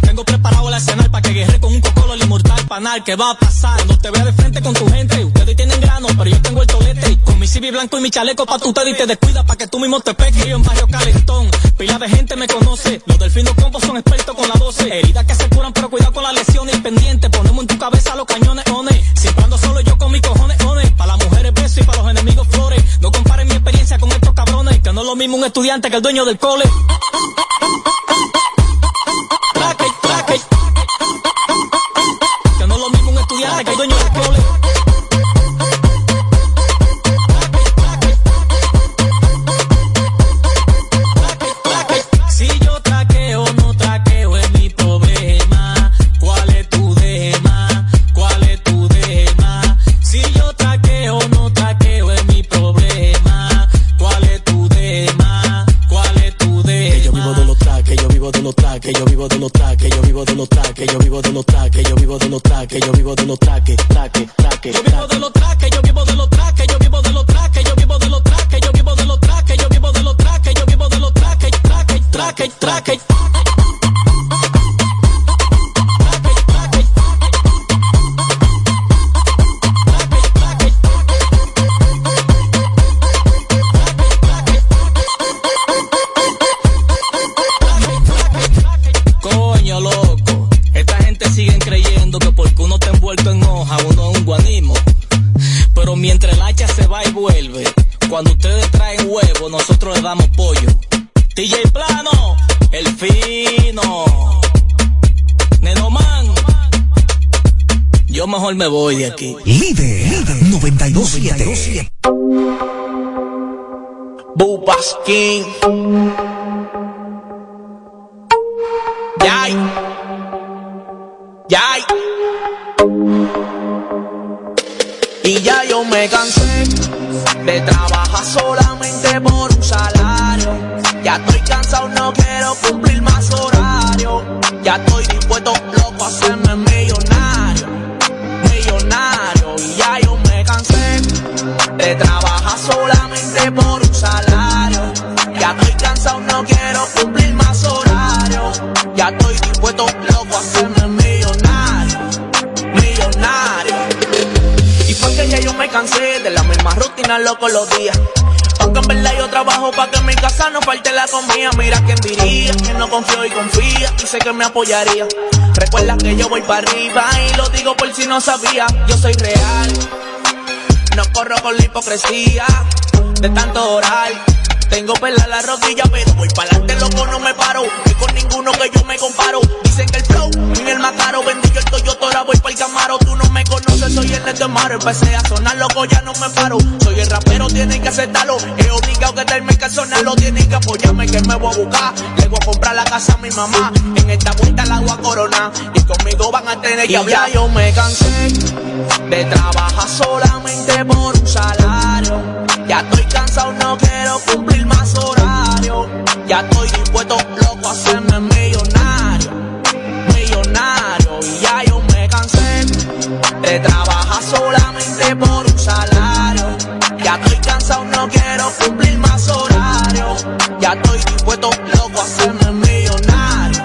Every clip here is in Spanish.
Tengo preparado el escenario para que guerre con un cocolo el inmortal panal. ¿Qué va a pasar? Cuando te vea de frente con tu gente, ustedes tienen grano, pero yo tengo el tolete. Con mi cibi blanco y mi chaleco pa' tu y te descuida pa' que tú mismo te peques. Yo en barrio calentón, pila de gente me conoce. Los delfinos combos son expertos con la 12. Heridas que se curan, pero cuidado con las lesiones. Pendiente, ponemos en tu cabeza los cañones, one. Siempre ando solo yo con mis cojones, one. Para las mujeres besos y para los enemigos flores. No comparen mi experiencia con estos cabrones, que no es lo mismo un estudiante que el dueño del cole. Me voy de aquí. Líder 927. Bubas King. Yay. Yay. Y ya yo me cansé de trabajar solamente por un salario. Ya estoy cansado, no quiero cumplir más horario. Ya estoy dispuesto, loco, a hacerme millonario. Y ya yo me cansé de trabajar solamente por un salario. Ya estoy cansado, no quiero cumplir más horario. Ya estoy dispuesto, loco, a hacerme millonario. Millonario. Y fue que ya yo me cansé de la misma rutina, loco, los días. Aunque en verdad yo trabajo para que en mi casa no falte la comida. Mira quién diría, que no confío y confía. Y sé que me apoyaría. Recuerda que yo voy para arriba y lo digo por si no sabía. Yo soy real. No corro con la hipocresía de tanto orar. Tengo pela la rodilla, pero voy para adelante, loco, no me paro. Y con ninguno que yo me comparo. Dicen que el flow, ni el más caro. Bendigo el Toyota, voy para el Camaro. Tú no me conoces, soy el de Maro. Empecé a sonar, loco, ya no me paro. Soy el rapero, tienen que aceptarlo. He obligado que darme que sonarlo. Tienen que apoyarme, que me voy a buscar. Le voy a comprar la casa a mi mamá. En esta vuelta la voy a coronar. Y conmigo van a tener que hablar. Ya yo me cansé de trabajar solamente por un salario. Ya estoy cansado, no quiero cumplir más horario. Ya estoy dispuesto, loco, a hacerme millonario. Millonario. De trabajar solamente por un salario. Ya estoy cansado, no quiero cumplir más horario. Ya estoy dispuesto, loco, a hacerme millonario.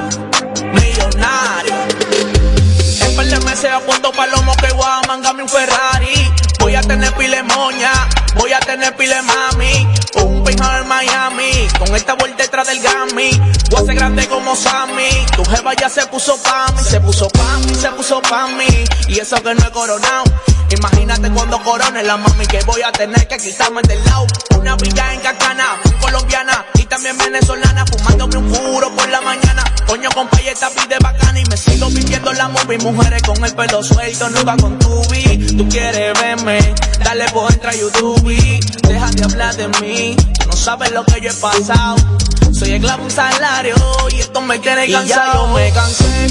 Millonario. En par de meses apunto palomo que voy a mangarme un Ferrari. Voy a tener pile moña, voy a tener pile mami. Un penthouse en Miami, con esta vuelta detrás del Grammy. Voy a ser grande como Sammy. Tu jeva ya se puso pa' mí, se puso pa' mí, se puso pa' mí. Y eso que no he coronado. Imagínate cuando corone la mami que voy a tener que quitarme del lado. Una villa en Cacana, colombiana y también venezolana, fumándome un puro por la mañana. Coño, compa, y esta pide bacana y me sigo viviendo la movie. Mujeres con el pelo suelto, nunca con tu beat. Tú quieres verme, dale por entra YouTube. Deja de hablar de mí, no sabes lo que yo he pasado. Soy esclavo un salario y esto me tiene cansado. Y ya yo me cansé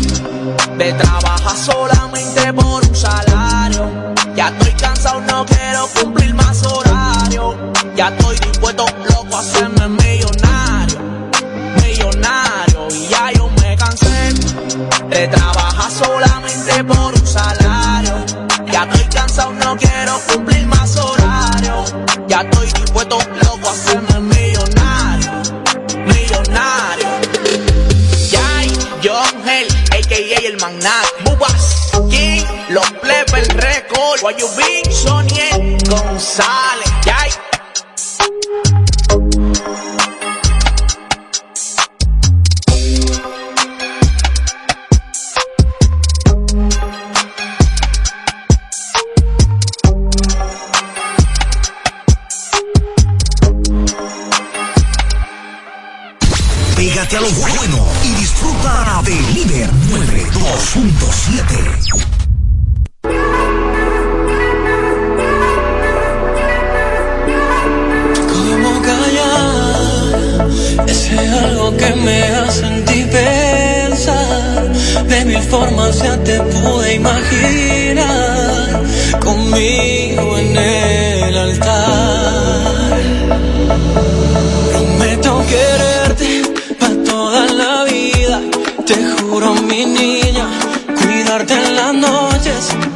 de trabajar solamente por un salario. Ya estoy cansado, no quiero cumplir más horario. Ya estoy dispuesto, loco, a hacerme millonario. Millonario. Y ya yo me cansé de trabajar solamente por un salario. Ya estoy cansado, no quiero cumplir más horario. Ya estoy dispuesto, loco, a hacerme millonario. Millonario. Ya, John mujer, a.k.a. el magnate. Los plebes, record. Been, Soniel González. Yay. Pégate a lo bueno y disfruta de Líder 92.7. ¿Cómo callar ese algo que me hace en ti pensar? De mil formas ya te pude imaginar conmigo en el altar. Prometo quererte para toda la vida, te juro mi niña, cuidarte en las noches.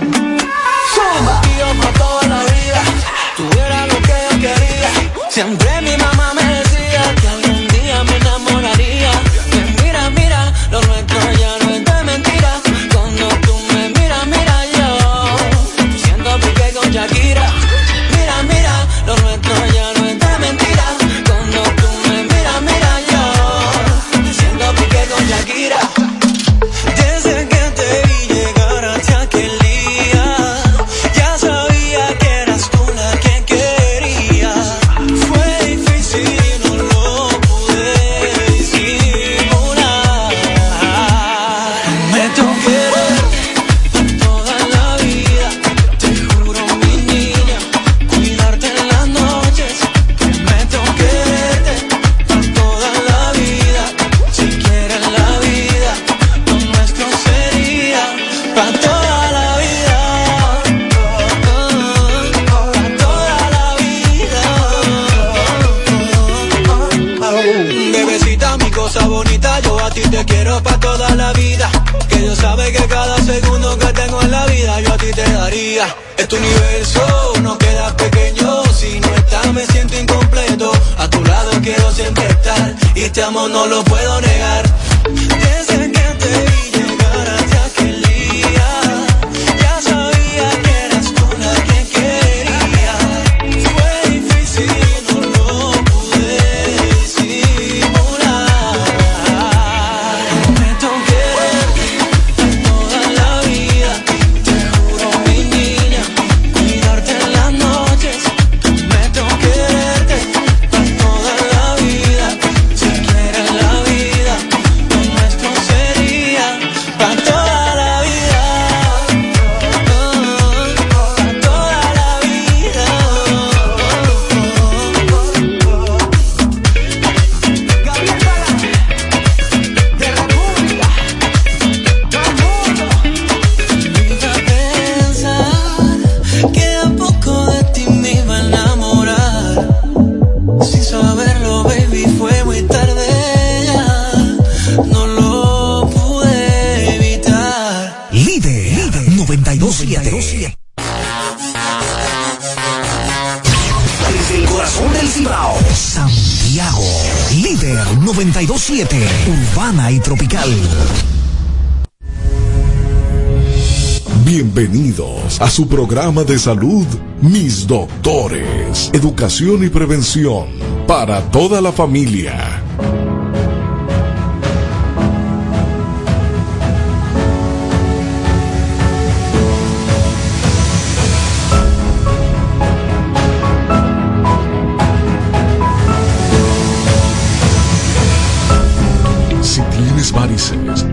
Programa de salud, Mis Doctores, Educación y Prevención para toda la familia.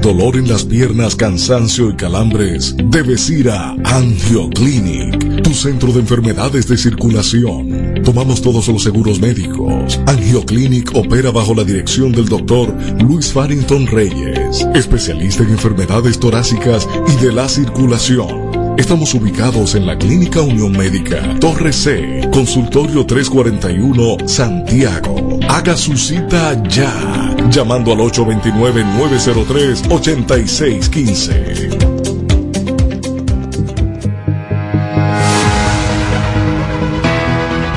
Dolor en las piernas, cansancio y calambres, debes ir a Angioclinic, tu centro de enfermedades de circulación. Tomamos todos los seguros médicos. Angioclinic opera bajo la dirección del doctor Luis Farrington Reyes, especialista en enfermedades torácicas y de la circulación. Estamos ubicados en la Clínica Unión Médica, Torre C, Consultorio 341, Santiago. Haga su cita ya, llamando al 829-903-8615.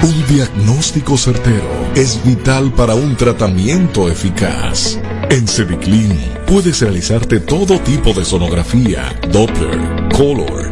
Un diagnóstico certero es vital para un tratamiento eficaz. En Cediclin Puedes realizarte todo tipo de sonografía, Doppler, Color,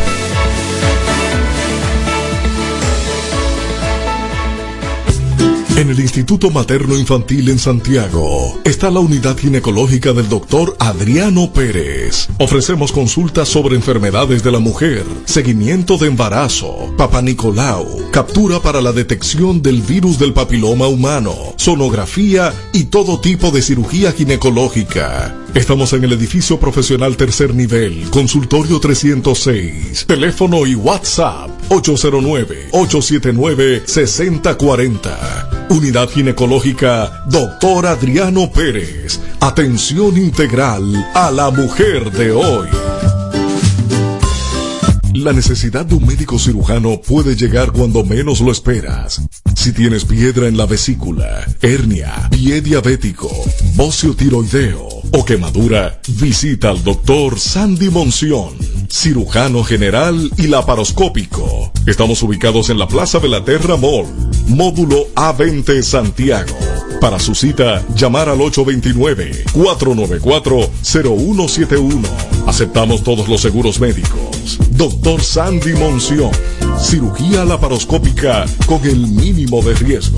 En el Instituto Materno Infantil en Santiago está la unidad ginecológica del doctor Adriano Pérez. Ofrecemos consultas sobre enfermedades de la mujer, seguimiento de embarazo, papá Nicolau, captura para la detección del virus del papiloma humano, sonografía y todo tipo de cirugía ginecológica. Estamos en el edificio profesional tercer nivel, consultorio 306, teléfono y WhatsApp 809-879-6040. Unidad Ginecológica Doctor Adriano Pérez. Atención integral a la mujer de hoy. La necesidad de un médico cirujano puede llegar cuando menos lo esperas. Si tienes piedra en la vesícula, hernia, pie diabético, bocio tiroideo o quemadura, visita al doctor Sandy Monción, cirujano general y laparoscópico. Estamos ubicados en la Plaza de la Terra Mall, módulo A20 Santiago. Para su cita, llamar al 829-494-0171. Aceptamos todos los seguros médicos. Doctor Sandy Monción, cirugía laparoscópica con el mínimo de riesgo.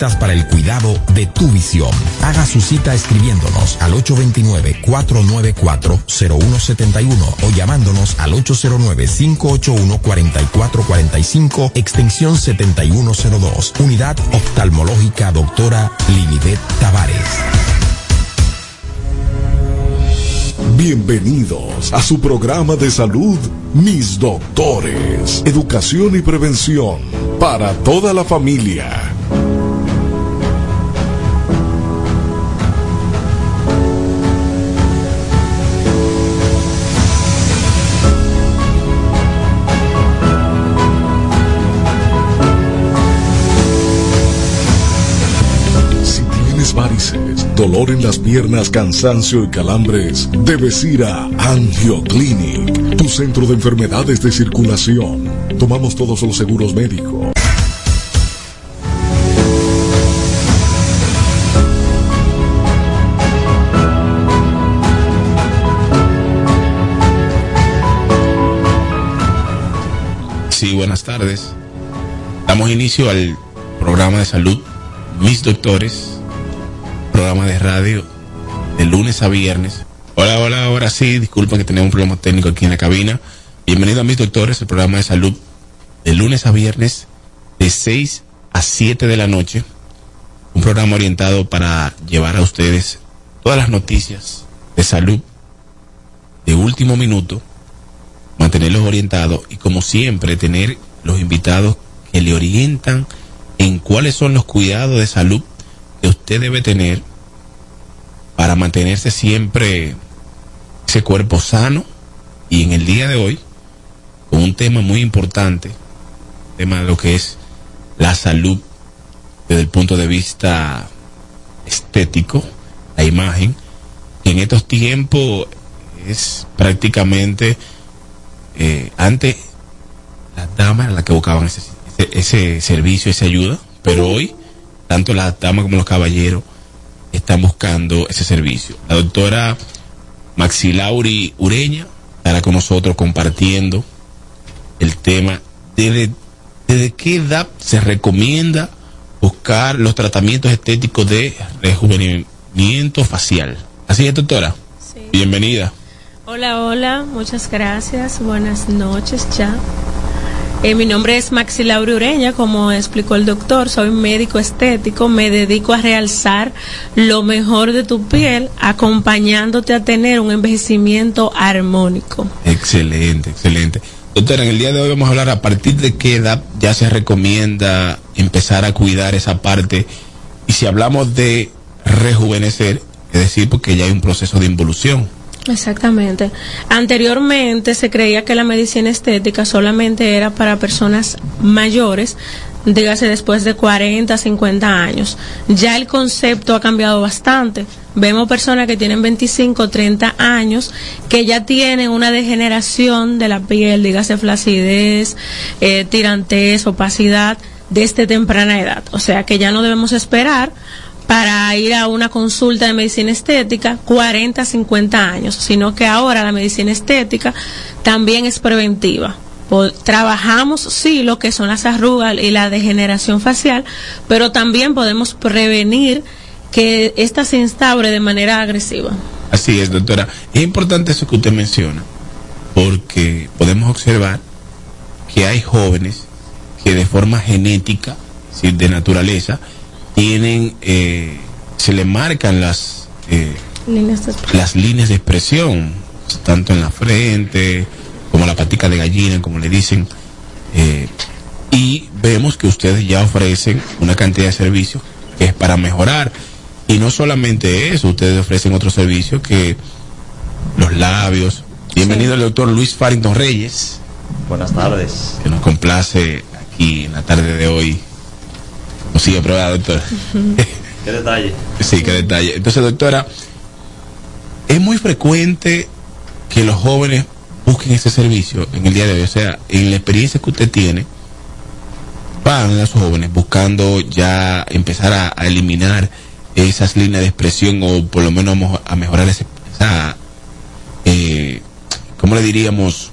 para el cuidado de tu visión. Haga su cita escribiéndonos al 829-494-0171 o llamándonos al 809-581-4445 extensión 7102. Unidad oftalmológica doctora Lilibet Tavares. Bienvenidos a su programa de salud, Mis Doctores, Educación y Prevención para toda la familia. Varices, dolor en las piernas, cansancio y calambres, debes ir a Angioclinic, tu centro de enfermedades de circulación. Tomamos todos los seguros médicos. Sí, buenas tardes. Damos inicio al programa de salud Mis Doctores, programa de radio de lunes a viernes. Hola, hola, ahora sí, disculpen que tenemos un problema técnico aquí en la cabina. Bienvenido a Mis Doctores, el programa de salud de lunes a viernes de 6 a 7 de la noche. Un programa orientado para llevar a ustedes todas las noticias de salud de último minuto mantenerlos orientados y como siempre tener los invitados que le orientan en cuáles son los cuidados de salud que usted debe tener para mantenerse siempre ese cuerpo sano y en el día de hoy con un tema muy importante, tema de lo que es la salud desde el punto de vista estético, la imagen, que en estos tiempos es prácticamente eh, antes las damas las que buscaban ese, ese, servicio, esa ayuda, pero hoy tanto las damas como los caballeros están buscando ese servicio. La doctora Maxilauri Ureña estará con nosotros compartiendo el tema desde, desde qué edad se recomienda buscar los tratamientos estéticos de rejuvenimiento facial. Así es, doctora. Bienvenida. Hola, hola, muchas gracias. Buenas noches ya. Eh, mi nombre es Maxi Ureña, como explicó el doctor, soy médico estético, me dedico a realzar lo mejor de tu piel, acompañándote a tener un envejecimiento armónico. Excelente, excelente. Doctora, en el día de hoy vamos a hablar a partir de qué edad ya se recomienda empezar a cuidar esa parte y si hablamos de rejuvenecer, es decir, porque ya hay un proceso de involución. Exactamente. Anteriormente se creía que la medicina estética solamente era para personas mayores, dígase después de 40, 50 años. Ya el concepto ha cambiado bastante. Vemos personas que tienen 25, 30 años que ya tienen una degeneración de la piel, dígase flacidez, eh, tirantez, opacidad, desde temprana edad. O sea que ya no debemos esperar para ir a una consulta de medicina estética 40, 50 años, sino que ahora la medicina estética también es preventiva. Trabajamos, sí, lo que son las arrugas y la degeneración facial, pero también podemos prevenir que esta se instaure de manera agresiva. Así es, doctora. Es importante eso que usted menciona, porque podemos observar que hay jóvenes que de forma genética, de naturaleza, tienen, eh, se le marcan las, eh, las líneas de expresión, tanto en la frente como la patica de gallina, como le dicen. Eh, y vemos que ustedes ya ofrecen una cantidad de servicios que es para mejorar. Y no solamente eso, ustedes ofrecen otros servicios que los labios. Bienvenido el doctor Luis Farrington Reyes. Buenas tardes. Que nos complace aquí en la tarde de hoy Sí, aprobada, doctora. qué detalle. Sí, qué detalle. Entonces, doctora, es muy frecuente que los jóvenes busquen ese servicio en el día de hoy. O sea, en la experiencia que usted tiene, van los jóvenes buscando ya empezar a, eliminar esas líneas de expresión o por lo menos a mejorar esa, eh, ¿cómo le diríamos?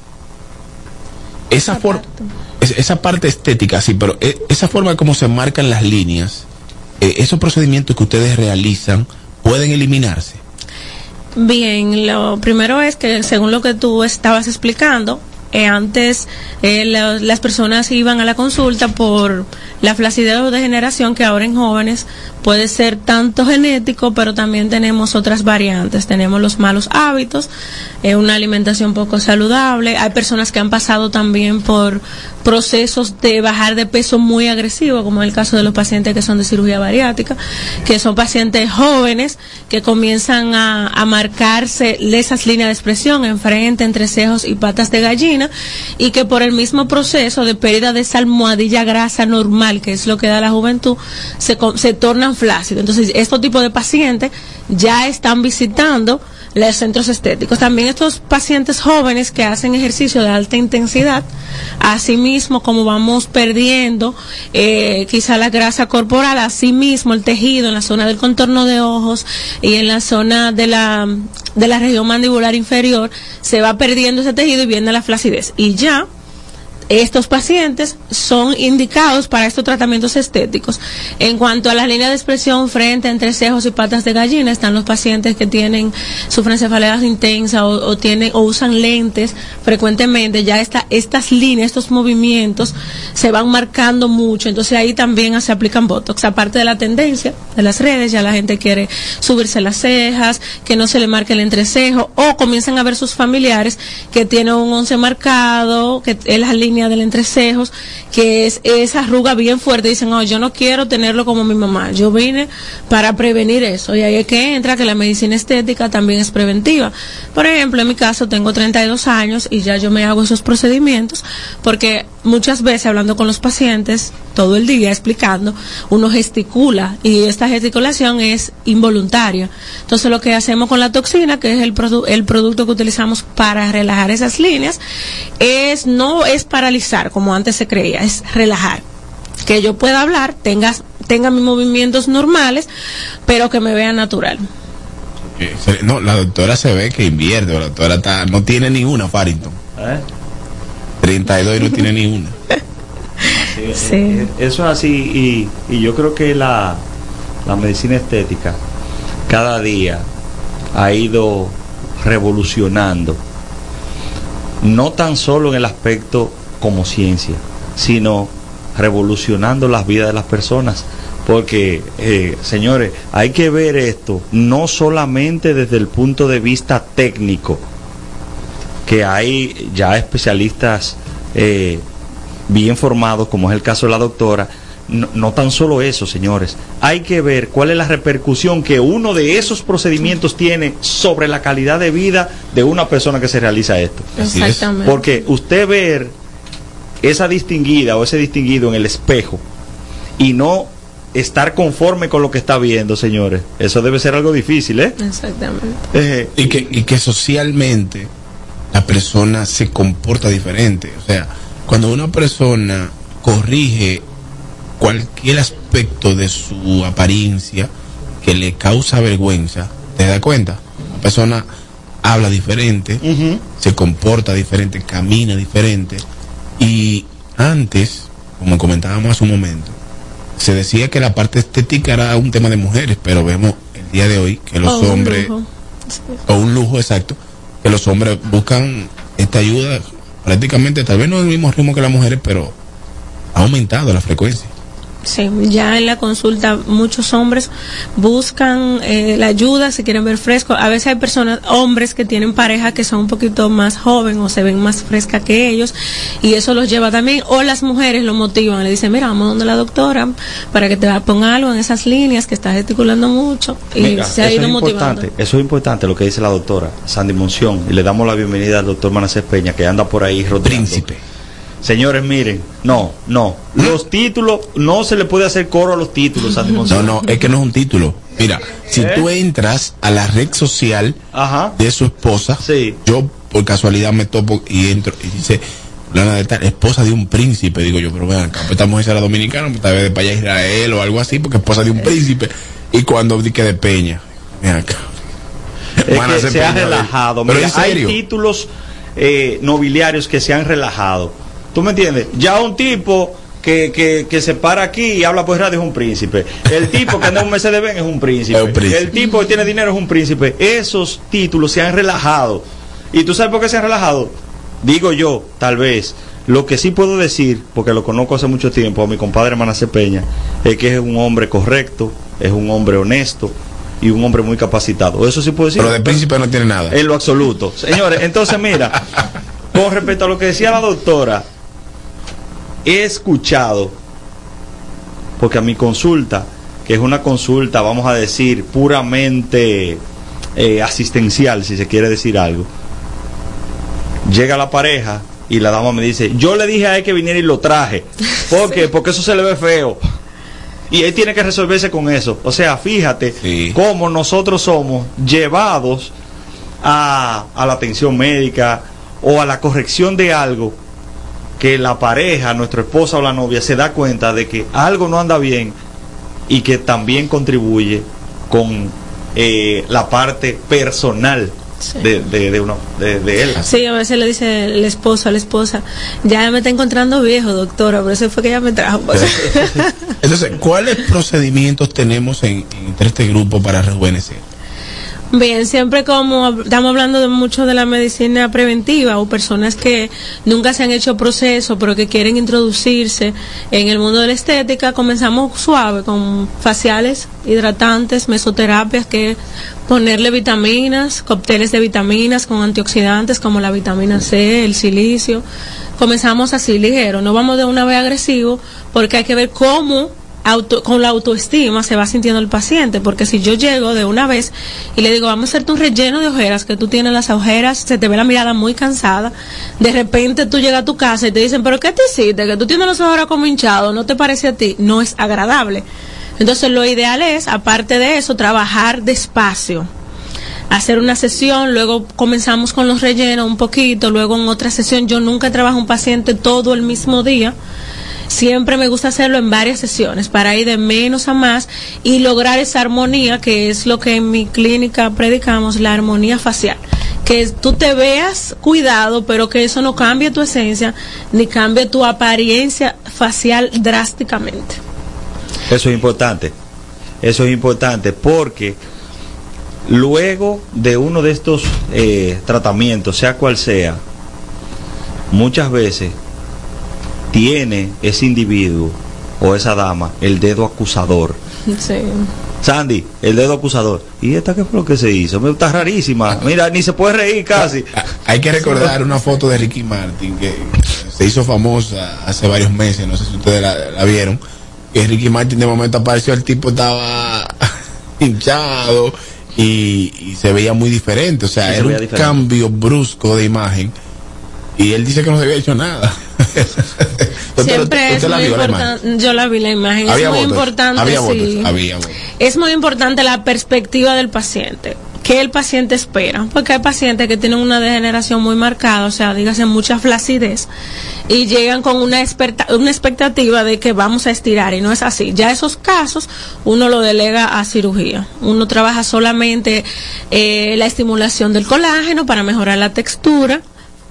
Esa forma esa parte estética, sí, pero eh, esa forma como se marcan las líneas, eh, esos procedimientos que ustedes realizan, pueden eliminarse. Bien, lo primero es que según lo que tú estabas explicando, eh, antes las personas iban a la consulta por la flacidez o degeneración que ahora en jóvenes puede ser tanto genético, pero también tenemos otras variantes. Tenemos los malos hábitos, eh, una alimentación poco saludable. Hay personas que han pasado también por procesos de bajar de peso muy agresivo, como en el caso de los pacientes que son de cirugía bariátrica, que son pacientes jóvenes que comienzan a, marcarse esas líneas de expresión en frente, entre cejos y patas de gallina, y que por el mismo proceso de pérdida de esa almohadilla grasa normal, que es lo que da la juventud, se, se tornan flácidos. Entonces, estos tipos de pacientes ya están visitando los centros estéticos. También estos pacientes jóvenes que hacen ejercicio de alta intensidad, asimismo como vamos perdiendo eh, quizá la grasa corporal, asimismo el tejido en la zona del contorno de ojos y en la zona de la, de la región mandibular inferior, se va perdiendo ese tejido y viene la flacidez. Y ya estos pacientes son indicados para estos tratamientos estéticos. En cuanto a las líneas de expresión frente entre cejos y patas de gallina, están los pacientes que tienen sufren cefaleas intensas o, tienen o usan lentes frecuentemente. Ya esta, estas líneas, estos movimientos se van marcando mucho. Entonces ahí también se aplican botox, aparte de la tendencia de las redes, ya la gente quiere subirse las cejas, que no se le marque el entrecejo, o comienzan a ver sus familiares que tienen un once marcado, que es la del entrecejos, que es esa arruga bien fuerte, dicen, oh, yo no quiero tenerlo como mi mamá, yo vine para prevenir eso, y ahí es que entra que la medicina estética también es preventiva. Por ejemplo, en mi caso tengo 32 años y ya yo me hago esos procedimientos, porque muchas veces hablando con los pacientes, todo el día explicando, uno gesticula y esta gesticulación es involuntaria. Entonces lo que hacemos con la toxina, que es el, el producto que utilizamos para relajar esas líneas, es no es paralizar como antes se creía, es relajar. Que yo pueda hablar, tenga, tenga mis movimientos normales, pero que me vea natural. No, la doctora se ve que invierte, la doctora está, no tiene ni una, Farrington. ¿Eh? 32 y no tiene ni una. Sí. Eso es así y, y yo creo que la, la medicina estética cada día ha ido revolucionando, no tan solo en el aspecto como ciencia, sino revolucionando las vidas de las personas. Porque, eh, señores, hay que ver esto no solamente desde el punto de vista técnico, que hay ya especialistas eh, bien formados, como es el caso de la doctora, no, tan solo eso, señores. Hay que ver cuál es la repercusión que uno de esos procedimientos tiene sobre la calidad de vida de una persona que se realiza esto. Exactamente. Porque usted ver esa distinguida o ese distinguido en el espejo y no estar conforme con lo que está viendo, señores, eso debe ser algo difícil, ¿eh? Exactamente. Eh, y, que, y que socialmente la persona se comporta diferente. O sea, cuando una persona corrige cualquier aspecto de su apariencia que le causa vergüenza, ¿te das cuenta? La persona habla diferente, se comporta diferente, camina diferente. Y antes, como comentábamos hace un momento, se decía que la parte estética era un tema de mujeres, pero vemos el día de hoy que los hombres, o un lujo exacto, que los hombres buscan esta ayuda prácticamente, tal vez no el mismo ritmo que las mujeres, pero ha aumentado la frecuencia. Sí, ya en la consulta muchos hombres buscan eh, la ayuda, se quieren ver frescos. A veces hay personas, hombres que tienen pareja que son un poquito más jóvenes o se ven más fresca que ellos y eso los lleva también. O las mujeres lo motivan, le dicen, mira, vamos donde la doctora para que te ponga algo en esas líneas que estás gesticulando mucho y se ha ido es motivando. Eso es importante lo que dice la doctora Sandy Monción y le damos la bienvenida al doctor Manacés Peña que anda por ahí rodeando. Príncipe Señores, miren, no, no. Los títulos, no se le puede hacer coro a los títulos, No, no, es que no es un título. Mira, si ¿Eh? tú entras a la red social de su esposa, yo por casualidad me topo y entro y dice, la de tal, esposa de un príncipe, digo yo, pero vean acá, pues estamos en la dominicana, pues tal vez de para allá Israel o algo así, porque esposa de un príncipe. Y cuando dije de Peña, vean acá. Es que se ha relajado. Pero hay títulos eh, nobiliarios que se han relajado ¿Tú me entiendes? Ya un tipo que, que, que, se para aquí y habla por radio es un príncipe. El tipo que anda en un Mercedes Benz es un príncipe. El tipo que tiene dinero es un príncipe. Esos títulos se han relajado. ¿Y tú sabes por qué se han relajado? Digo yo, tal vez. Lo que sí puedo decir, porque lo conozco hace mucho tiempo, a mi compadre Manace Peña, es que es un hombre correcto, es un hombre honesto y un hombre muy capacitado. Eso sí puedo decir. Pero de príncipe no tiene nada. En lo absoluto. Señores, entonces mira, con respecto a lo que decía la doctora, he escuchado, porque a mi consulta, que es una consulta, vamos a decir, puramente eh, asistencial, si se quiere decir algo, llega la pareja y la dama me dice, yo le dije a él que viniera y lo traje. ¿Por qué? Porque eso se le ve feo. Y él tiene que resolverse con eso. O sea, fíjate cómo nosotros somos llevados a, a la atención médica o a la corrección de algo que la pareja, nuestra esposa o la novia se da cuenta de que algo no anda bien y que también contribuye con eh, la parte personal de, de, uno, de, él. Sí, a veces le dice el esposo a la esposa, ya me está encontrando viejo, doctora, por eso fue que ella me trajo. Entonces, ¿cuáles procedimientos tenemos en, entre este grupo para rejuvenecer? Bien, siempre como estamos hablando de mucho de la medicina preventiva o personas que nunca se han hecho proceso pero que quieren introducirse en el mundo de la estética, comenzamos suave con faciales, hidratantes, mesoterapias, que ponerle vitaminas, cócteles de vitaminas con antioxidantes como la vitamina C, el silicio. Comenzamos así ligero, no vamos de una vez agresivo porque hay que ver cómo con la autoestima se va sintiendo el paciente, porque si yo llego de una vez y le digo, vamos a hacerte un relleno de ojeras, que tú tienes las ojeras, se te ve la mirada muy cansada, de repente tú llegas a tu casa y te dicen, pero ¿qué te hiciste? Que tú tienes las ojeras como hinchado, ¿no te parece a ti? No es agradable. Entonces lo ideal es, aparte de eso, trabajar despacio hacer una sesión, luego comenzamos con los rellenos un poquito, luego en otra sesión. Yo nunca trabajo un paciente todo el mismo día, Siempre me gusta hacerlo en varias sesiones para ir de menos a más y lograr esa armonía que es lo que en mi clínica predicamos, la armonía facial. Que tú te veas cuidado, pero que eso no cambie tu esencia ni cambie tu apariencia facial drásticamente. Eso es importante. Eso es importante porque luego de uno de estos eh, tratamientos, sea cual sea, muchas veces tiene ese individuo o esa dama el dedo acusador. Sí. Sandy, el dedo acusador. ¿Y esta qué fue lo que se hizo? Me está rarísima. Mira, ni se puede reír casi. Hay que recordar una foto de Ricky Martin que se hizo famosa hace varios meses, no sé si ustedes la, vieron. Que Ricky Martin de momento apareció, el tipo estaba hinchado y, se veía muy diferente. O sea, era un cambio brusco de imagen. Y él dice que no se había hecho nada. Siempre es muy importante. Yo la vi la imagen. es muy importante. Es muy importante la perspectiva del paciente. ¿Qué el paciente espera? Porque hay pacientes que tienen una degeneración muy marcada, o sea, dígase mucha flacidez, y llegan con una, una expectativa de que vamos a estirar, y no es así. Ya esos casos uno lo delega a cirugía. Uno trabaja solamente eh, la estimulación del colágeno para mejorar la textura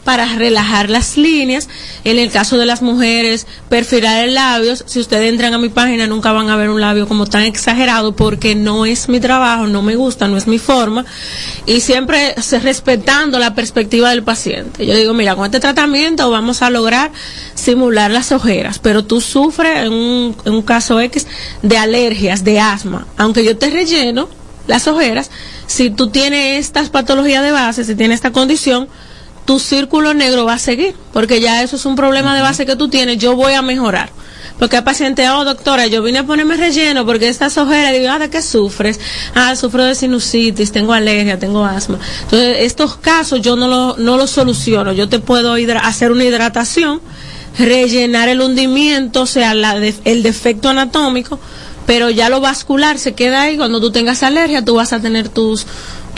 para relajar las líneas. En el caso de las mujeres, perfilar el labio. Si ustedes entran a mi página, nunca van a ver un labio como tan exagerado porque no es mi trabajo, no me gusta, no es mi forma. Y siempre respetando la perspectiva del paciente. Yo digo, mira, con este tratamiento vamos a lograr simular las ojeras, pero tú sufres en un, en un caso X de alergias, de asma. Aunque yo te relleno las ojeras, si tú tienes estas patologías de base, si tienes esta condición, tu círculo negro va a seguir, porque ya eso es un problema de base que tú tienes, yo voy a mejorar. Porque hay pacientes, oh doctora, yo vine a ponerme relleno porque estas ojeras, digo, ah, ¿de qué sufres? Ah, sufro de sinusitis, tengo alergia, tengo asma. Entonces, estos casos yo no los no lo soluciono, yo te puedo hacer una hidratación, rellenar el hundimiento, o sea, la el defecto anatómico, pero ya lo vascular se queda ahí, cuando tú tengas alergia, tú vas a tener tus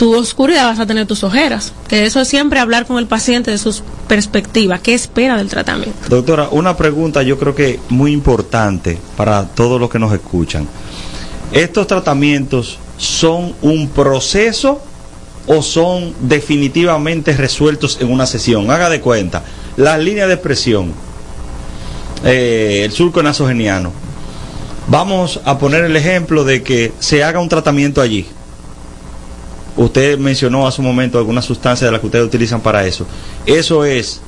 tu oscuridad vas a tener tus ojeras. Que eso es siempre hablar con el paciente de sus perspectivas, qué espera del tratamiento. Doctora, una pregunta yo creo que muy importante para todos los que nos escuchan. ¿Estos tratamientos son un proceso o son definitivamente resueltos en una sesión? Haga de cuenta, las líneas de expresión, eh, el surco nasogeniano. Vamos a poner el ejemplo de que se haga un tratamiento allí Usted mencionó hace un momento algunas sustancias de las que ustedes utilizan para eso. Eso es,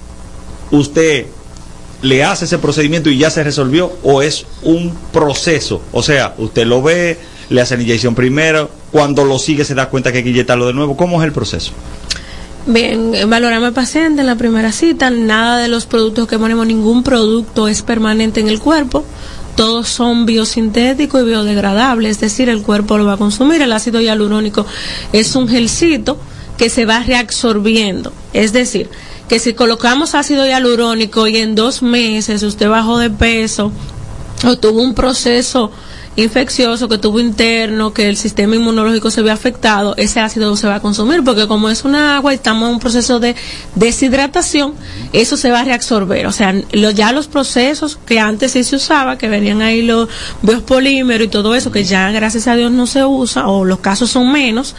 usted le hace ese procedimiento y ya se resolvió o es un proceso. O sea, usted lo ve, le hace la inyección primero, cuando lo sigue se da cuenta que hay que inyectarlo de nuevo. ¿Cómo es el proceso? Bien, valoramos al paciente en la primera cita, nada de los productos que ponemos, ningún producto es permanente en el cuerpo todos son biosintéticos y biodegradables, es decir, el cuerpo lo va a consumir. El ácido hialurónico es un gelcito que se va reabsorbiendo, es decir, que si colocamos ácido hialurónico y en dos meses usted bajó de peso o tuvo un proceso infeccioso que tuvo interno, que el sistema inmunológico se ve afectado, ese ácido se va a consumir, porque como es una agua y estamos en un proceso de deshidratación, eso se va a reabsorber. O sea, ya los procesos que antes sí se usaba, que venían ahí los biopolímeros y todo eso, que ya gracias a Dios no se usa, o los casos son menos,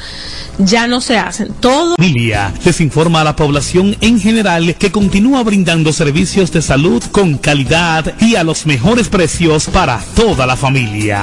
ya no se hacen. Todo. Familia les informa a la población en general que continúa brindando servicios de salud con calidad y a los mejores precios para toda la familia.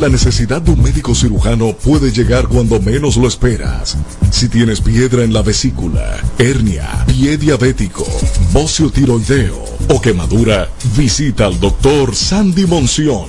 La necesidad de un médico cirujano puede llegar cuando menos lo esperas. Si tienes piedra en la vesícula, hernia, pie diabético, bocio tiroideo o quemadura, visita al doctor Sandy Monción,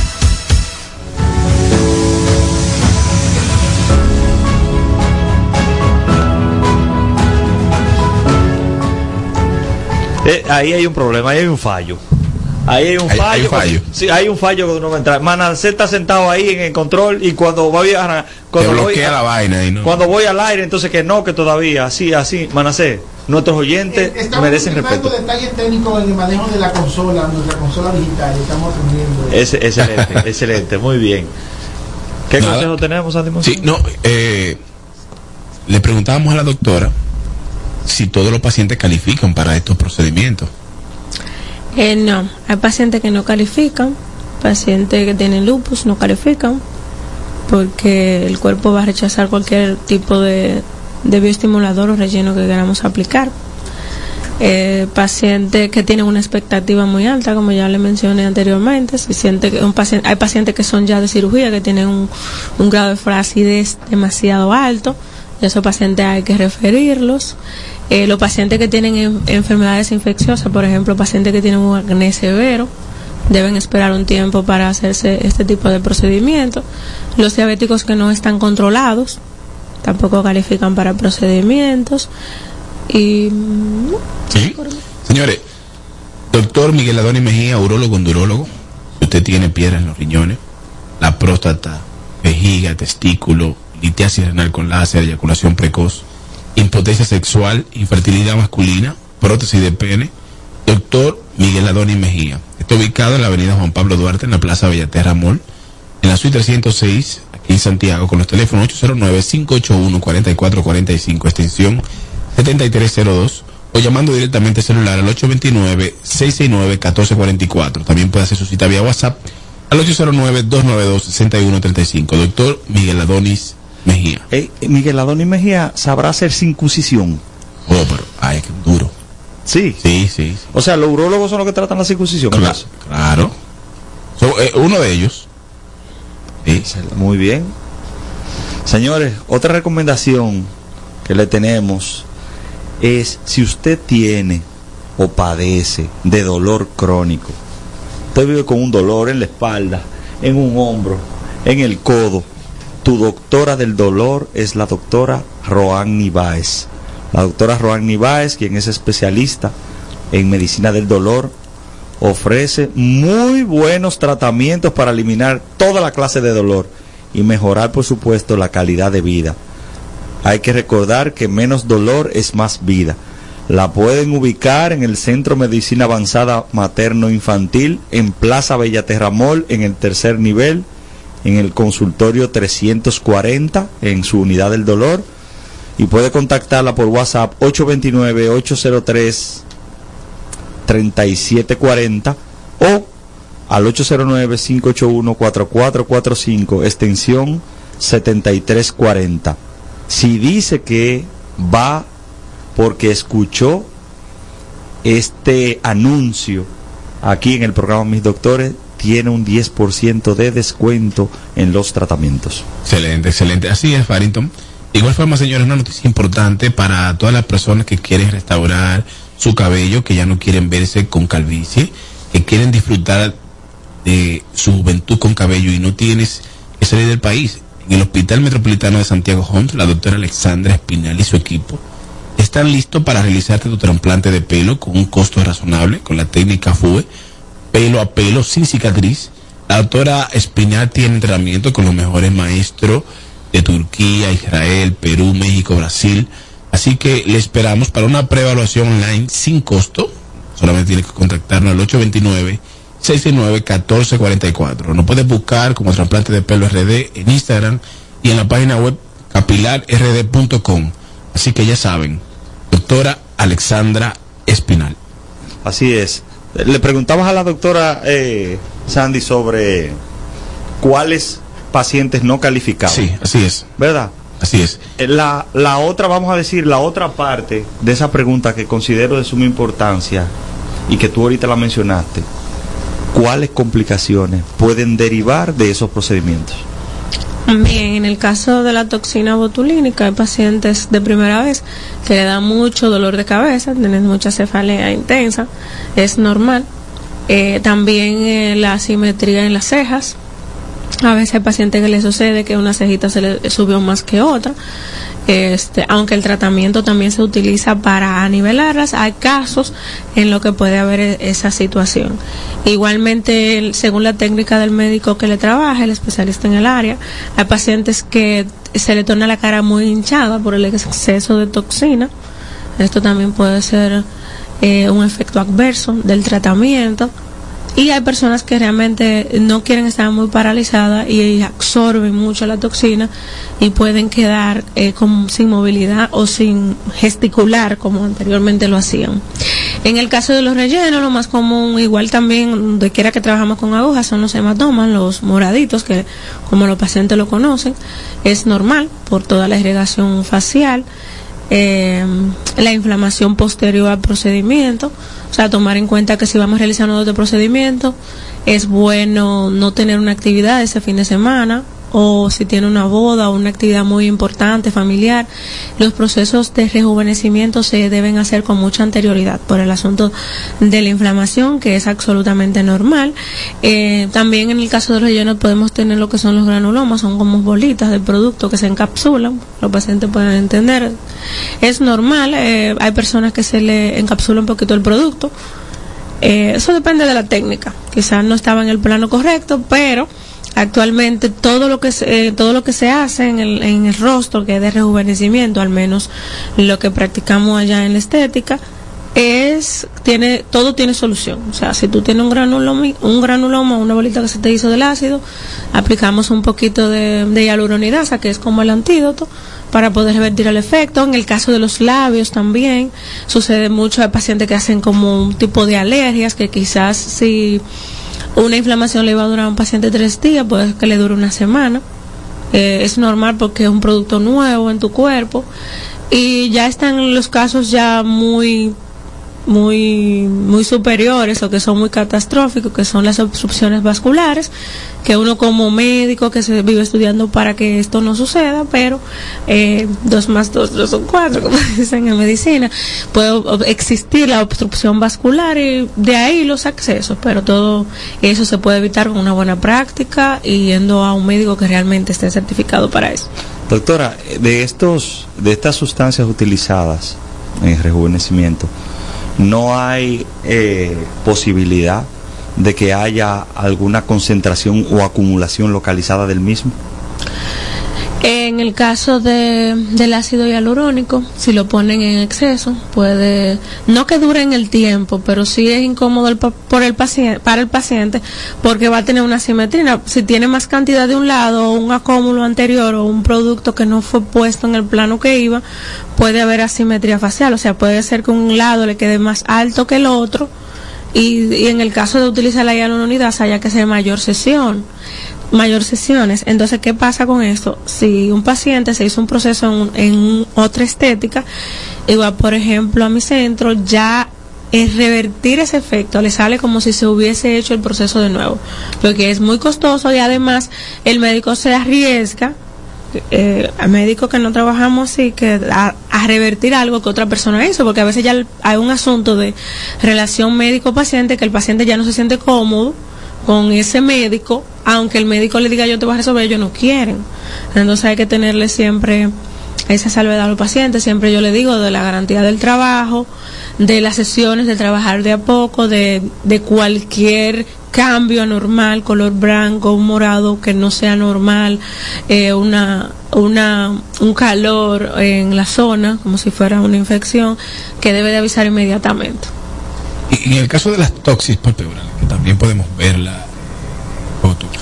Eh, ahí hay un problema, ahí hay un fallo. Ahí hay un Hay- fallo. hay un fallo. Sí, hay un fallo cuando uno va a entrar. Manancé está sentado ahí en el control y cuando voy a cuando Te voy a- la vaina y no. Cuando voy al aire, entonces que no, que todavía, así, así, Manancé, nuestros oyentes Estamos merecen respeto. detalles técnicos en el manejo de la consola, nuestra consola digital. Estamos atendiendo. Es, excelente, excelente, muy bien. ¿Qué Nada. consejo tenemos, Andy? Sí, no, eh, le preguntábamos a la doctora si todos los pacientes califican para estos procedimientos. Eh, no, hay pacientes que no califican, pacientes que tienen lupus no califican, porque el cuerpo va a rechazar cualquier tipo de, de bioestimulador o relleno que queramos aplicar. Eh, pacientes que tienen una expectativa muy alta, como ya le mencioné anteriormente, si hay pacientes que son ya de cirugía, que tienen un, un grado de flacidez demasiado alto, esos pacientes hay que referirlos. Eh, los pacientes que tienen en- enfermedades infecciosas, por ejemplo, pacientes que tienen un acné severo, deben esperar un tiempo para hacerse este tipo de procedimientos. Los diabéticos que no están controlados tampoco califican para procedimientos. Y mm, ¿Sí? Señores, doctor Miguel Adonis Mejía, urólogo endurólogo. Usted tiene piedra en los riñones, la próstata, vejiga, testículo, litiasis renal con láser, eyaculación precoz, impotencia sexual, infertilidad masculina, prótesis de pene, doctor Miguel Adonis Mejía. Está ubicado en la avenida Juan Pablo Duarte, en la Plaza Bellaterra Mall, en la suite 306, aquí en Santiago, con los teléfonos 809-581-4445, extensión 7302, o llamando directamente celular al 829-669-1444. También puede hacer su cita vía WhatsApp al 809-292-6135. Doctor Miguel Adonis Mejía. Eh, Miguel Adonis Mejía sabrá hacer circuncisión. Oh, pero, ay, qué duro. Sí. Sí, sí. O sea, los urólogos son los que tratan la circuncisión. Claro. claro. So, eh, uno de ellos. Sí. Muy bien. Señores, otra recomendación que le tenemos es si usted tiene o padece de dolor crónico, usted vive con un dolor en la espalda, en un hombro, en el codo, tu doctora del dolor es la doctora Roan Nibáez. La doctora Roan Nibáez, quien es especialista en medicina del dolor, ofrece muy buenos tratamientos para eliminar toda la clase de dolor y mejorar, por supuesto, la calidad de vida. Hay que recordar que menos dolor es más vida. La pueden ubicar en el Centro Medicina Avanzada Materno Infantil, en Plaza Bellaterramol, en el tercer nivel, en el consultorio 340, en su unidad del dolor. Y puede contactarla por WhatsApp 829-803-3740 o al 809-581-4445, extensión 7340. Si dice que va porque escuchó este anuncio aquí en el programa Mis Doctores, tiene un 10% de descuento en los tratamientos. Excelente, excelente. Así es, Farrington. De igual forma, señores, una noticia importante para todas las personas que quieren restaurar su cabello, que ya no quieren verse con calvicie, que quieren disfrutar de su juventud con cabello y no tienes que salir del país. En el Hospital Metropolitano de Santiago Homes, la doctora Alexandra Espinal y su equipo están listos para realizarte tu trasplante de pelo con un costo razonable, con la técnica FUE, pelo a pelo, sin cicatriz. La doctora Espinal tiene entrenamiento con los mejores maestros de Turquía, Israel, Perú, México, Brasil. Así que le esperamos para una preevaluación online sin costo. Solamente tiene que contactarnos al 829 669-1444. Nos puedes buscar como trasplante de pelo RD en Instagram y en la página web capilarrd.com. Así que ya saben, doctora Alexandra Espinal. Así es. Le preguntamos a la doctora eh, Sandy sobre cuáles pacientes no calificados. Sí, así es. ¿Verdad? Así es. Eh, La, la otra, vamos a decir, la otra parte de esa pregunta que considero de suma importancia y que tú ahorita la mencionaste, ¿cuáles complicaciones pueden derivar de esos procedimientos? Bien, en el caso de la toxina botulínica, hay pacientes de primera vez que le da mucho dolor de cabeza, tienen mucha cefalea intensa, es normal. Eh, también eh, la asimetría en las cejas. A veces hay pacientes que le sucede que una cejita se le subió más que otra. Este, aunque el tratamiento también se utiliza para nivelarlas, hay casos en los que puede haber e- esa situación. Igualmente, según la técnica del médico que le trabaja, el especialista en el área, hay pacientes que se le torna la cara muy hinchada por el exceso de toxina. Esto también puede ser eh, un efecto adverso del tratamiento. Y hay personas que realmente no quieren estar muy paralizadas y absorben mucho la toxina y pueden quedar eh, con- sin movilidad o sin gesticular como anteriormente lo hacían. En el caso de los rellenos, lo más común, igual también donde quiera que trabajamos con agujas, son los hematomas, los moraditos, que como los pacientes lo conocen, es normal por toda la irrigación facial eh, la inflamación posterior al procedimiento. O sea, tomar en cuenta que si vamos realizando otro procedimiento, es bueno no tener una actividad ese fin de semana o si tiene una boda o una actividad muy importante familiar, los procesos de rejuvenecimiento se deben hacer con mucha anterioridad por el asunto de la inflamación, que es absolutamente normal. Eh, también en el caso de los rellenos podemos tener lo que son los granulomas, son como bolitas de producto que se encapsulan, los pacientes pueden entender. Es normal, eh, hay personas que se le encapsula un poquito el producto. Eh, eso depende de la técnica. Quizás no estaba en el plano correcto, pero actualmente todo lo que se, eh, todo lo que se hace en el, en el rostro que es de rejuvenecimiento, al menos lo que practicamos allá en la estética, es tiene todo tiene solución. O sea, si tú tienes un granuloma, un granuloma, una bolita que se te hizo del ácido, aplicamos un poquito de, de hialuronidasa, que es como el antídoto, para poder revertir el efecto. En el caso de los labios también sucede mucho. Hay pacientes que hacen como un tipo de alergias que quizás si una inflamación le iba a durar a un paciente tres días, puede que le dure una semana. Eh, es normal porque es un producto nuevo en tu cuerpo. Y ya están los casos ya muy muy muy superiores o que son muy catastróficos, que son las obstrucciones vasculares, que uno como médico que se vive estudiando para que esto no suceda, pero eh, dos más dos no son cuatro, como dicen en medicina, puede existir la obstrucción vascular y de ahí los accesos, pero todo eso se puede evitar con una buena práctica y yendo a un médico que realmente esté certificado para eso. Doctora, de estos de estas sustancias utilizadas en rejuvenecimiento, no hay eh, posibilidad de que haya alguna concentración o acumulación localizada del mismo? En el caso de, del ácido hialurónico, si lo ponen en exceso, puede, no que dure en el tiempo, pero sí es incómodo el, por el paciente, para el paciente porque va a tener una simetría. Si tiene más cantidad de un lado, o un acúmulo anterior o un producto que no fue puesto en el plano que iba, puede haber asimetría facial. O sea, puede ser que un lado le quede más alto que el otro y, y en el caso de utilizar la hialuronidasa haya que hacer mayor sesión mayor sesiones. Entonces, ¿qué pasa con esto? Si un paciente se hizo un proceso en, otra estética y va, por ejemplo, a mi centro, ya es revertir ese efecto le sale como si se hubiese hecho el proceso de nuevo, porque es muy costoso y además el médico se arriesga eh, a médicos que no trabajamos así, que a, revertir algo que otra persona hizo, porque a veces ya hay un asunto de relación médico-paciente que el paciente ya no se siente cómodo con ese médico, aunque el médico le diga yo te voy a resolver, ellos no quieren. Entonces hay que tenerle siempre esa salvedad a los pacientes, siempre yo le digo de la garantía del trabajo, de las sesiones, de trabajar de a poco, de, cualquier cambio anormal, color blanco, morado que no sea normal, eh, una, una, un calor en la zona, como si fuera una infección, que debe de avisar inmediatamente. Y en el caso de las toxis palpebrales, también podemos verla Botox.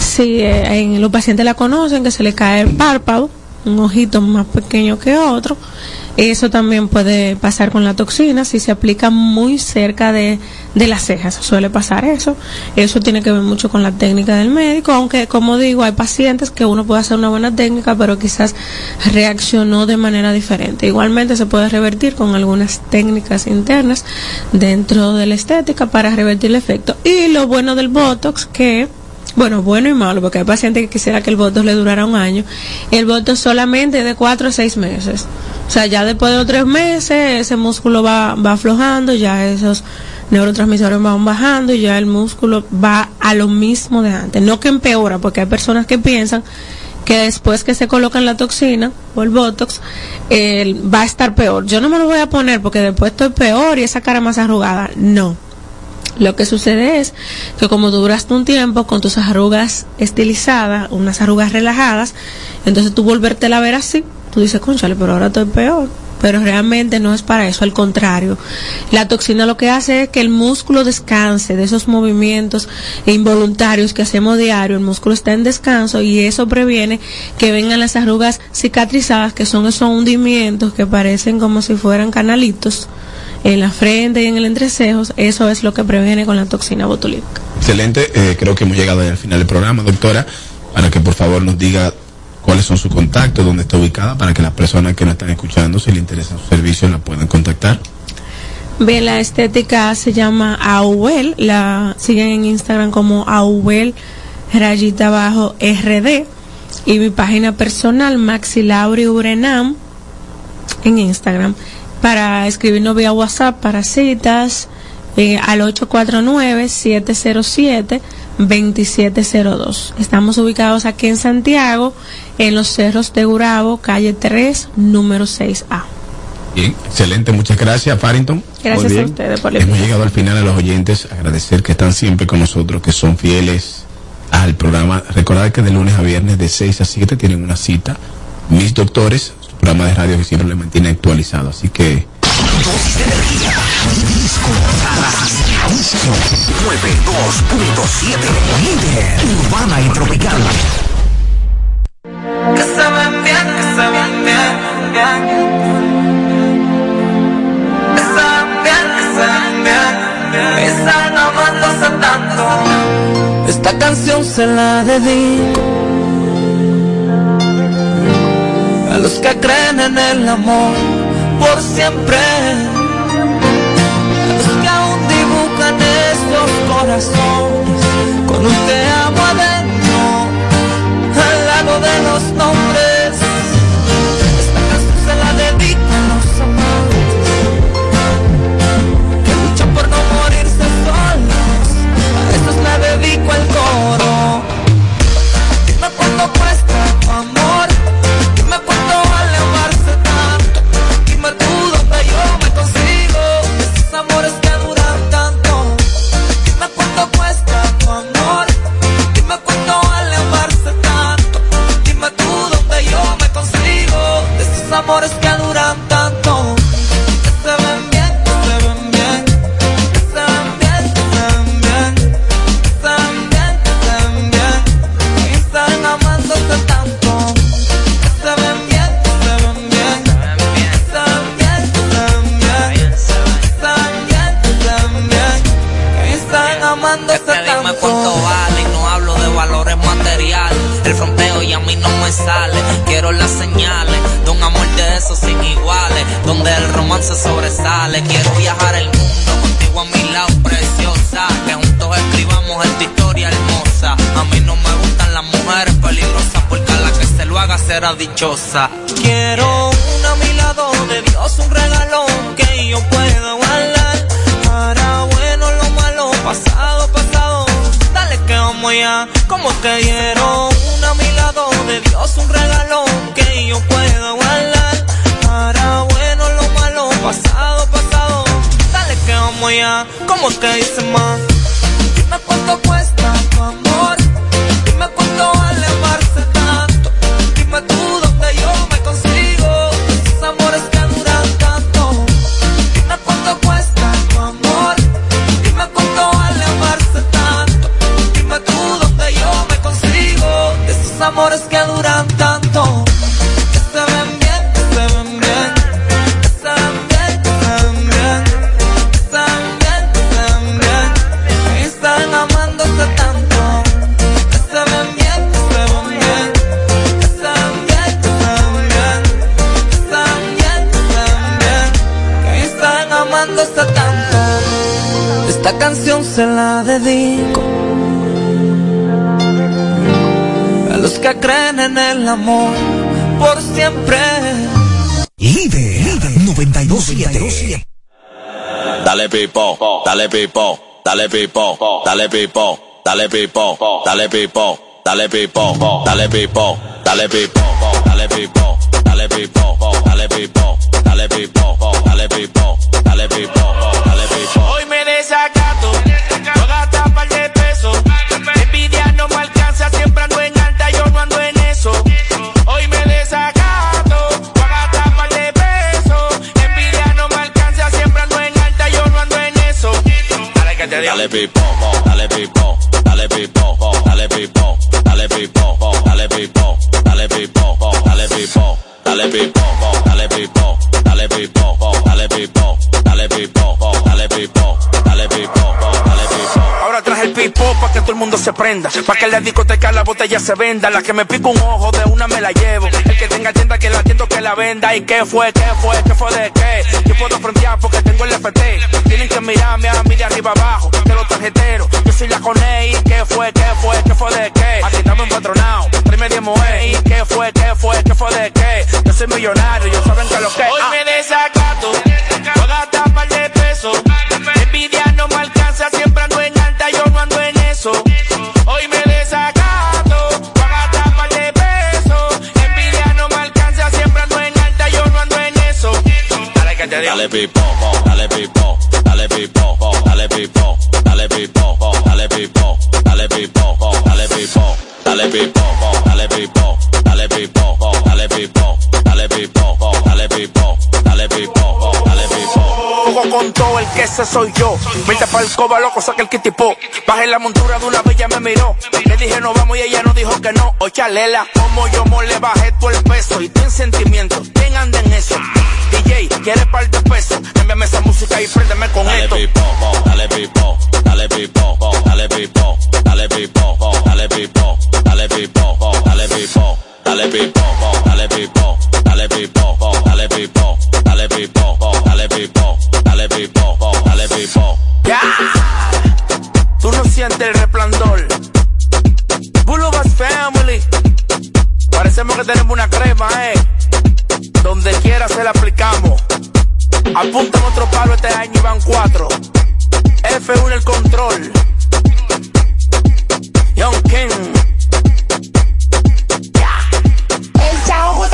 Sí, eh, en los pacientes la conocen, que se le cae el párpado, un ojito más pequeño que otro. Eso también puede pasar con la toxina si se aplica muy cerca de, de las cejas. Suele pasar eso. Eso tiene que ver mucho con la técnica del médico, aunque como digo, hay pacientes que uno puede hacer una buena técnica, pero quizás reaccionó de manera diferente. Igualmente se puede revertir con algunas técnicas internas dentro de la estética para revertir el efecto. Y lo bueno del Botox que bueno, bueno y malo, porque hay pacientes que quisiera que el Botox le durara un año. El Botox solamente de cuatro a seis meses. O sea, ya después de los tres meses, ese músculo va, va aflojando, ya esos neurotransmisores van bajando y ya el músculo va a lo mismo de antes. No que empeora, porque hay personas que piensan que después que se colocan la toxina o el botox eh, va a estar peor. Yo no me lo voy a poner porque después estoy peor y esa cara más arrugada. No. Lo que sucede es que como duraste un tiempo con tus arrugas estilizadas, unas arrugas relajadas, entonces tú volverte a ver así, tú dices, conchale, pero ahora estoy peor. Pero realmente no es para eso, al contrario. La toxina lo que hace es que el músculo descanse de esos movimientos involuntarios que hacemos diario. El músculo está en descanso y eso previene que vengan las arrugas cicatrizadas, que son esos hundimientos que parecen como si fueran canalitos en la frente y en el entrecejos, eso es lo que previene con la toxina botulínica. Excelente, eh, creo que hemos llegado al final del programa, doctora, para que por favor nos diga cuáles son sus contactos, dónde está ubicada, para que las personas que nos están escuchando, si le interesan sus servicios, la puedan contactar. Bien, la estética se llama AUEL, la siguen en Instagram como AUEL rayita abajo RD y mi página personal Maxi Lauri Urenam en Instagram para escribirnos vía WhatsApp para citas eh, al 849-707-2702. Estamos ubicados aquí en Santiago, en los Cerros de Gurabo, calle 3, número 6A. Bien, excelente, muchas gracias, Farrington. Gracias a ustedes por la Hemos llegado al final a los oyentes, agradecer que están siempre con nosotros, que son fieles al programa. Recordar que de lunes a viernes de 6 a 7 tienen una cita. Mis doctores, programa de radio que siempre le mantiene actualizado. Así que. Dosis de energía. Disco. Disco 92.7. Líder. Urbana y tropical. Esta canción se la dedico los que creen en el amor por siempre, los que aún dibujan estos corazones con un te amo adentro, al lado de los nombres. chosa Esta canción se la dedico a los que creen en el amor por siempre. Líder 927. Dale pipo, dale pipo, dale pipo, dale pipo, dale pipo, dale pipo, dale pipo, dale pipo, dale pipo, dale pipo, dale pipo, dale pipo, dale pipo, dale pipo, dale pipo, dale pipo. Desacato, voy a gastar par de pesos. Envidia no me alcanza, siempre ando en alta, yo no ando en eso. Hoy me desacato, voy a gastar par de pesos. Envidia no me alcanza, siempre ando en alta, yo no ando en eso. Dale que te dale pipo, dale pipo, dale pipo, dale pipo, dale pipo, dale pipo, dale pipo, dale pipo, dale pipo, dale pipo, dale pipo, dale pipo, traje el pipo pa' que todo el mundo se prenda. Pa' que en la discoteca la botella se venda. La que me pica un ojo de una me la llevo. El que tenga tienda que la atiendo que la venda. ¿Y qué fue? ¿Qué fue? ¿Qué fue de qué? Yo puedo frontear porque tengo el FT. Tienen que mirarme a mí de arriba abajo. De los tarjeteros. Yo soy la coné. ¿Y qué fue? ¿Qué fue? ¿Qué fue de qué? Aquí estamos empatronados. Tráeme 10 moe. ¿Y qué fue? ¿Qué fue? ¿Qué fue de qué? Yo soy millonario. Yo saben que lo que. Hoy me desacato. Voy a gastar par de pesos. Dale pipo, dale pipo, dale pipo, dale pipo, dale pipo, dale pipo, dale pipo, dale pipo, dale pipo, dale pipo, dale pipo, dale pipo, dale pipo, dale pipo, dale pipo, dale pipo. Juego con todo el que ese soy yo. Vente para el coba, loco, saca el kitipo. Bajé la montura de una bella, me miró. Le dije no vamos y ella no dijo que no. Oye, chalela, como yo mo le bajé todo el peso. Y ten sentimiento, ¿quién anda en eso? DJ, ¿quieres par de pesos? Envíame esa música y préndeme con dale esto. Pipo, dale pipo, dale pipo, dale pipo, dale pipo, dale pipo, dale pipo, dale pipo, dale pipo, dale pipo, dale pipo, dale pipo, dale pipo, dale pipo, dale pipo, dale pipo. Ya, tú no sientes el resplandor. Bulubas Family. Parecemos que tenemos una crema, eh. Donde quiera se la punto en otro palo, este año iban cuatro. F1 el control. Young King. El chao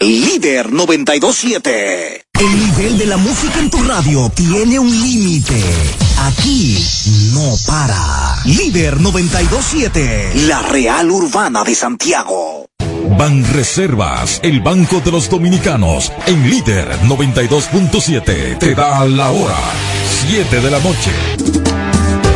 Líder 927. El nivel de la música en tu radio tiene un límite. Aquí no para. Líder 927. La Real Urbana de Santiago. Ban Reservas, el Banco de los Dominicanos, en líder 92.7, te da la hora, 7 de la noche.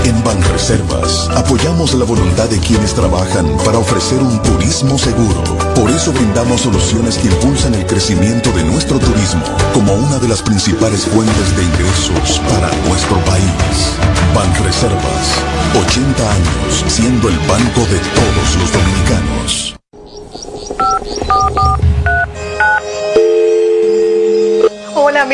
En Banreservas apoyamos la voluntad de quienes trabajan para ofrecer un turismo seguro. Por eso brindamos soluciones que impulsan el crecimiento de nuestro turismo como una de las principales fuentes de ingresos para nuestro país. Banreservas, 80 años siendo el banco de todos los dominicanos.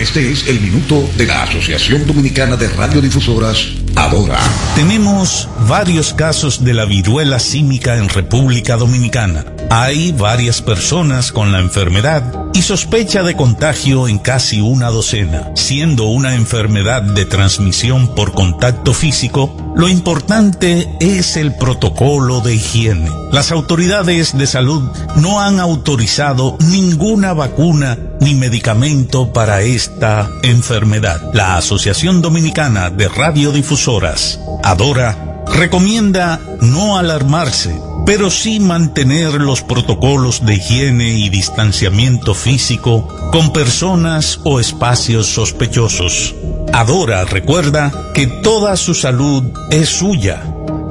Este es el minuto de la Asociación Dominicana de Radiodifusoras, Adora. Tenemos varios casos de la viruela símica en República Dominicana. Hay varias personas con la enfermedad y sospecha de contagio en casi una docena. Siendo una enfermedad de transmisión por contacto físico, lo importante es el protocolo de higiene. Las autoridades de salud no han autorizado ninguna vacuna ni medicamento para esta enfermedad. La Asociación Dominicana de Radiodifusoras, Adora, recomienda no alarmarse, pero sí mantener los protocolos de higiene y distanciamiento físico con personas o espacios sospechosos. Adora recuerda que toda su salud es suya,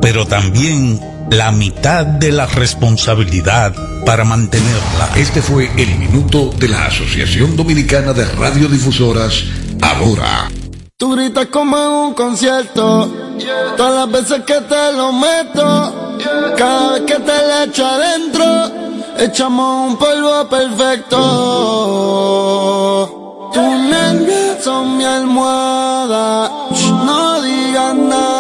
pero también la mitad de la responsabilidad para mantenerla. Este fue el minuto de la Asociación Dominicana de Radiodifusoras, Adora. Tú gritas como en un concierto, todas las veces que te lo meto, cada vez que te le echo adentro, echamos un polvo perfecto. Tu nena son mi almohada, no digas nada,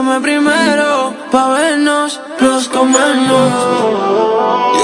llamé primero pa' vernos, nos comemos.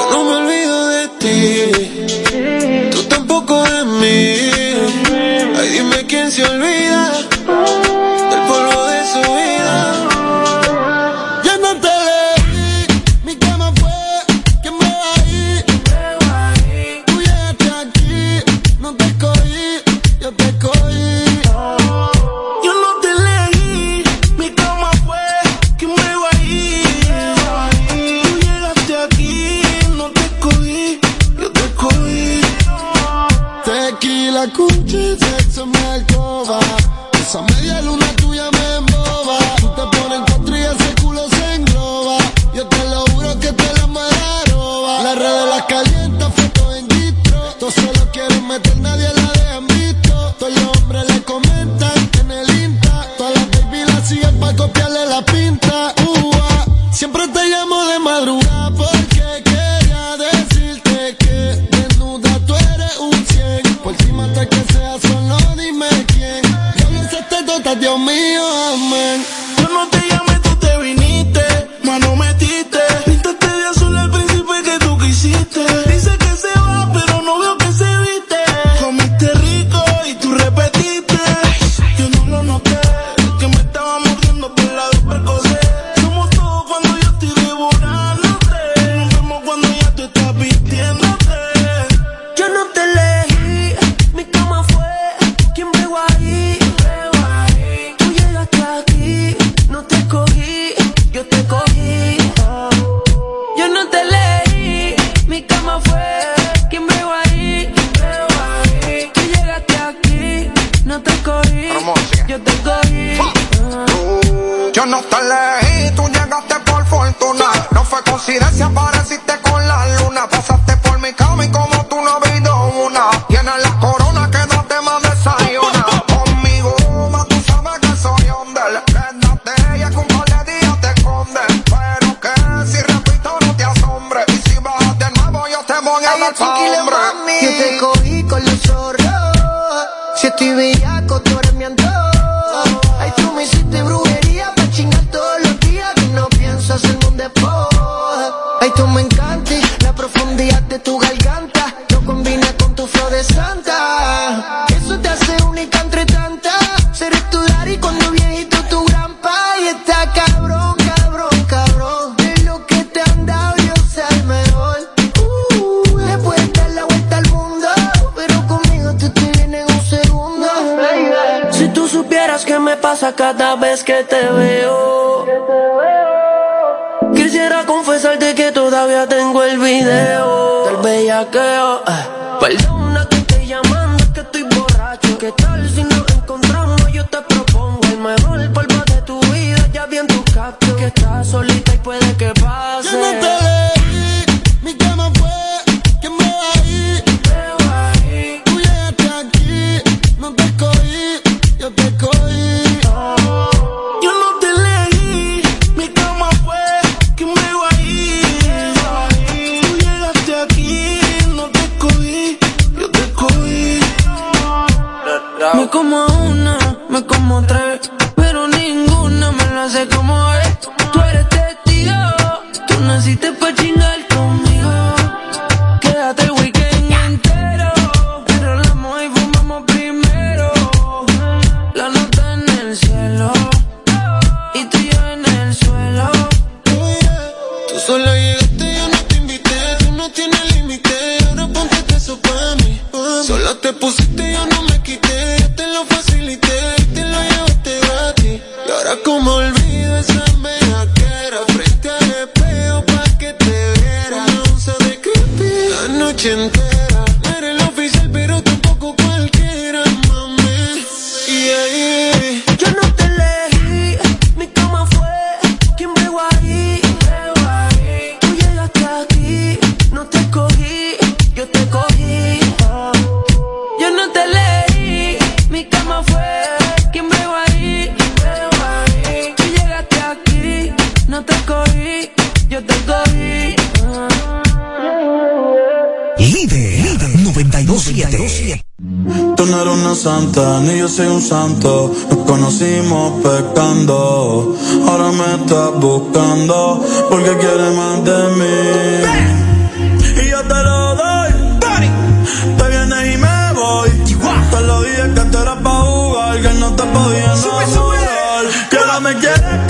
Yeah.